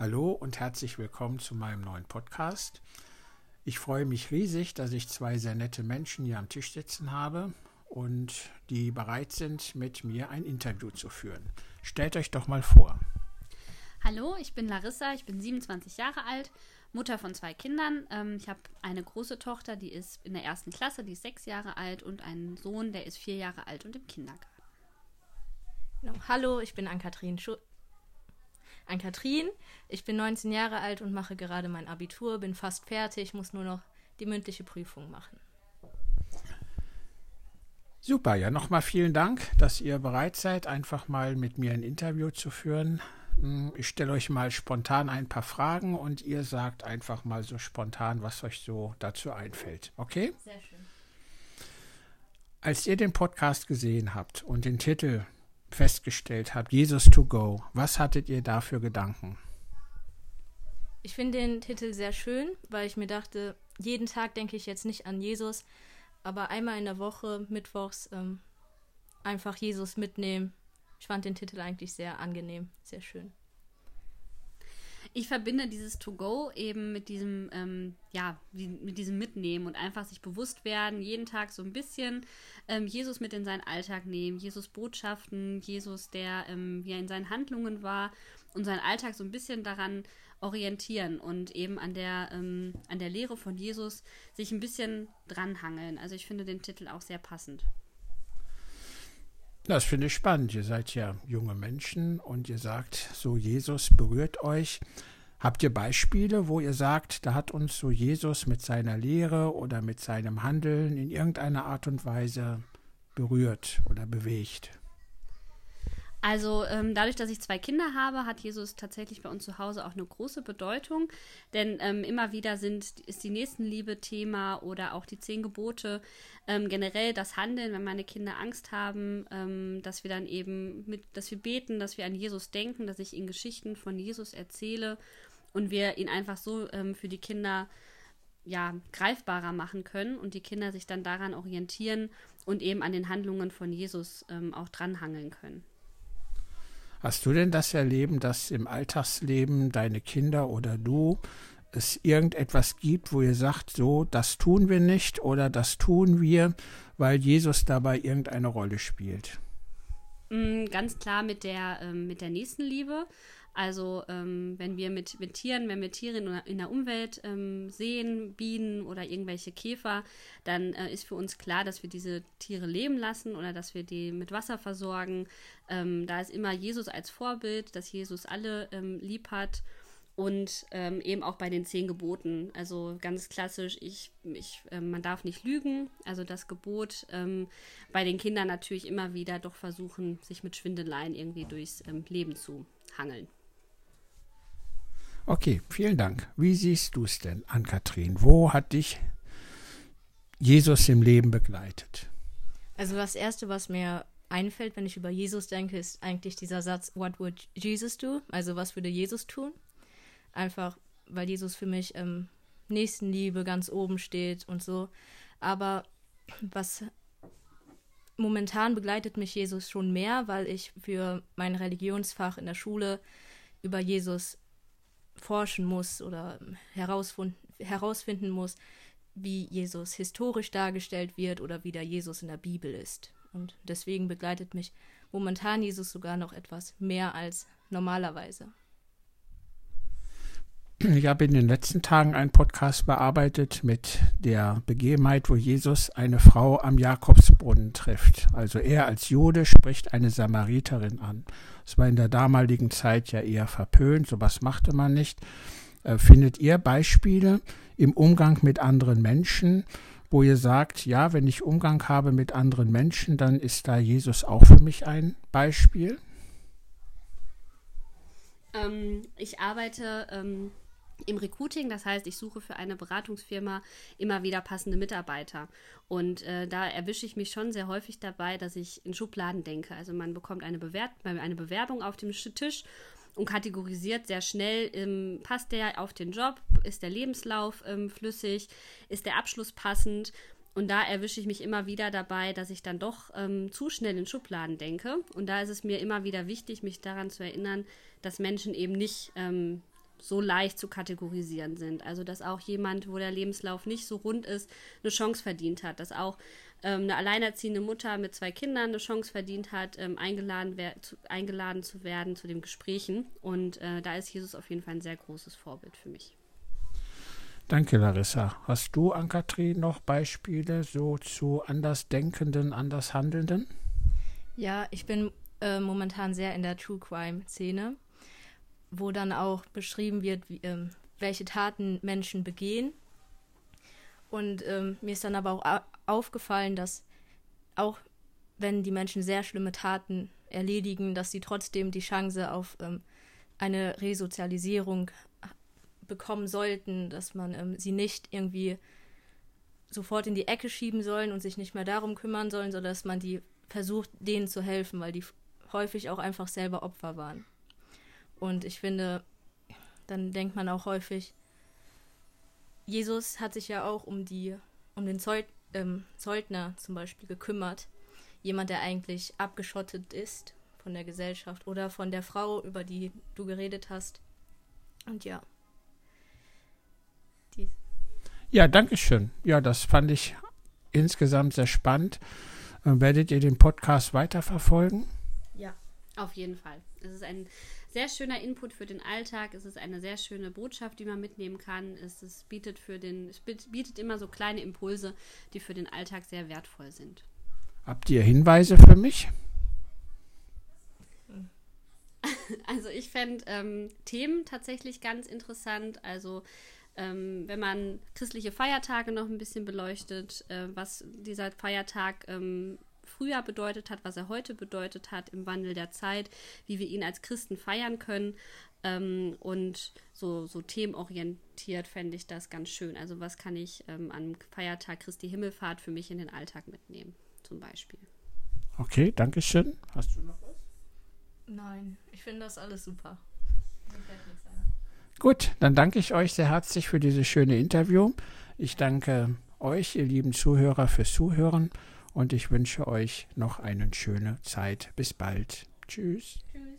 Hallo und herzlich willkommen zu meinem neuen Podcast. Ich freue mich riesig, dass ich zwei sehr nette Menschen hier am Tisch sitzen habe und die bereit sind, mit mir ein Interview zu führen. Stellt euch doch mal vor. Hallo, ich bin Larissa, ich bin 27 Jahre alt, Mutter von zwei Kindern. Ähm, ich habe eine große Tochter, die ist in der ersten Klasse, die ist sechs Jahre alt und einen Sohn, der ist vier Jahre alt und im Kindergarten. Hallo, ich bin Ann-Kathrin an Katrin. Ich bin 19 Jahre alt und mache gerade mein Abitur, bin fast fertig, muss nur noch die mündliche Prüfung machen. Super, ja, nochmal vielen Dank, dass ihr bereit seid, einfach mal mit mir ein Interview zu führen. Hm, ich stelle euch mal spontan ein paar Fragen und ihr sagt einfach mal so spontan, was euch so dazu einfällt. Okay? Sehr schön. Als ihr den Podcast gesehen habt und den Titel festgestellt habt, Jesus to go. Was hattet ihr da für Gedanken? Ich finde den Titel sehr schön, weil ich mir dachte, jeden Tag denke ich jetzt nicht an Jesus, aber einmal in der Woche, mittwochs, ähm, einfach Jesus mitnehmen. Ich fand den Titel eigentlich sehr angenehm, sehr schön ich verbinde dieses To-Go eben mit diesem, ähm, ja, mit diesem Mitnehmen und einfach sich bewusst werden, jeden Tag so ein bisschen ähm, Jesus mit in seinen Alltag nehmen, Jesus Botschaften, Jesus, der ähm, ja in seinen Handlungen war und seinen Alltag so ein bisschen daran orientieren und eben an der, ähm, an der Lehre von Jesus sich ein bisschen dranhangeln. Also ich finde den Titel auch sehr passend. Das finde ich spannend. Ihr seid ja junge Menschen und ihr sagt, so Jesus berührt euch. Habt ihr Beispiele, wo ihr sagt, da hat uns so Jesus mit seiner Lehre oder mit seinem Handeln in irgendeiner Art und Weise berührt oder bewegt? Also ähm, dadurch, dass ich zwei Kinder habe, hat Jesus tatsächlich bei uns zu Hause auch eine große Bedeutung. Denn ähm, immer wieder sind, ist die Nächstenliebe Thema oder auch die zehn Gebote. Ähm, generell das Handeln, wenn meine Kinder Angst haben, ähm, dass wir dann eben mit, dass wir beten, dass wir an Jesus denken, dass ich ihnen Geschichten von Jesus erzähle und wir ihn einfach so ähm, für die Kinder ja, greifbarer machen können und die Kinder sich dann daran orientieren und eben an den Handlungen von Jesus ähm, auch dranhangeln können. Hast du denn das Erleben, dass im Alltagsleben deine Kinder oder du es irgendetwas gibt, wo ihr sagt, so, das tun wir nicht oder das tun wir, weil Jesus dabei irgendeine Rolle spielt? Mm, ganz klar mit der, ähm, mit der Nächstenliebe. Also ähm, wenn wir mit, mit Tieren, wenn wir Tiere in, in der Umwelt ähm, sehen, Bienen oder irgendwelche Käfer, dann äh, ist für uns klar, dass wir diese Tiere leben lassen oder dass wir die mit Wasser versorgen. Ähm, da ist immer Jesus als Vorbild, dass Jesus alle ähm, lieb hat und ähm, eben auch bei den zehn Geboten. Also ganz klassisch, ich, ich, äh, man darf nicht lügen. Also das Gebot ähm, bei den Kindern natürlich immer wieder doch versuchen, sich mit Schwindeleien irgendwie durchs Leben zu hangeln. Okay, vielen Dank. Wie siehst du es denn an Kathrin? Wo hat dich Jesus im Leben begleitet? Also das Erste, was mir einfällt, wenn ich über Jesus denke, ist eigentlich dieser Satz, What would Jesus do? Also was würde Jesus tun? Einfach, weil Jesus für mich ähm, Nächstenliebe ganz oben steht und so. Aber was momentan begleitet mich Jesus schon mehr, weil ich für mein Religionsfach in der Schule über Jesus forschen muss oder herausfinden muss, wie Jesus historisch dargestellt wird oder wie der Jesus in der Bibel ist. Und deswegen begleitet mich momentan Jesus sogar noch etwas mehr als normalerweise. Ich habe in den letzten Tagen einen Podcast bearbeitet mit der Begebenheit, wo Jesus eine Frau am Jakobsbrunnen trifft. Also er als Jude spricht eine Samariterin an. Das war in der damaligen Zeit ja eher verpönt, sowas machte man nicht. Äh, findet ihr Beispiele im Umgang mit anderen Menschen, wo ihr sagt, ja, wenn ich Umgang habe mit anderen Menschen, dann ist da Jesus auch für mich ein Beispiel? Ähm, ich arbeite ähm, im Recruiting, das heißt, ich suche für eine Beratungsfirma immer wieder passende Mitarbeiter. Und äh, da erwische ich mich schon sehr häufig dabei, dass ich in Schubladen denke. Also man bekommt eine, Bewer eine Bewerbung auf dem Tisch und kategorisiert sehr schnell, ähm, passt der auf den Job, ist der Lebenslauf ähm, flüssig, ist der Abschluss passend. Und da erwische ich mich immer wieder dabei, dass ich dann doch ähm, zu schnell in Schubladen denke. Und da ist es mir immer wieder wichtig, mich daran zu erinnern, dass Menschen eben nicht ähm, so leicht zu kategorisieren sind. Also dass auch jemand, wo der Lebenslauf nicht so rund ist, eine Chance verdient hat. Dass auch ähm, eine alleinerziehende Mutter mit zwei Kindern eine Chance verdient hat, ähm, eingeladen, zu, eingeladen zu werden zu den Gesprächen. Und äh, da ist Jesus auf jeden Fall ein sehr großes Vorbild für mich. Danke, Larissa. Hast du, Ankatrin, noch Beispiele so zu Andersdenkenden, Andershandelnden? Ja, ich bin äh, momentan sehr in der True Crime-Szene, wo dann auch beschrieben wird, wie, ähm, welche Taten Menschen begehen. Und ähm, mir ist dann aber auch aufgefallen, dass auch wenn die Menschen sehr schlimme Taten erledigen, dass sie trotzdem die Chance auf ähm, eine Resozialisierung bekommen sollten, dass man ähm, sie nicht irgendwie sofort in die Ecke schieben sollen und sich nicht mehr darum kümmern sollen, sondern dass man die versucht, denen zu helfen, weil die häufig auch einfach selber Opfer waren. Und ich finde, dann denkt man auch häufig, Jesus hat sich ja auch um die, um den Zeug, ähm, Zeugner zum Beispiel gekümmert. Jemand, der eigentlich abgeschottet ist von der Gesellschaft oder von der Frau, über die du geredet hast. Und ja. Dies. Ja, danke schön. Ja, das fand ich insgesamt sehr spannend. Äh, werdet ihr den Podcast weiterverfolgen? Ja, auf jeden Fall. Es ist ein sehr schöner Input für den Alltag. Es ist eine sehr schöne Botschaft, die man mitnehmen kann. Es, es, bietet, für den, es bietet immer so kleine Impulse, die für den Alltag sehr wertvoll sind. Habt ihr Hinweise für mich? Also ich fände ähm, Themen tatsächlich ganz interessant. Also ähm, wenn man christliche Feiertage noch ein bisschen beleuchtet, äh, was dieser Feiertag ähm, früher bedeutet hat, was er heute bedeutet hat im Wandel der Zeit, wie wir ihn als Christen feiern können. Ähm, und so, so themenorientiert fände ich das ganz schön. Also was kann ich ähm, am Feiertag Christi Himmelfahrt für mich in den Alltag mitnehmen, zum Beispiel. Okay, danke schön. Hast du noch was? Nein, ich finde das alles super. Gut, dann danke ich euch sehr herzlich für dieses schöne Interview. Ich danke euch, ihr lieben Zuhörer, fürs Zuhören und ich wünsche euch noch eine schöne Zeit. Bis bald. Tschüss. Tschüss.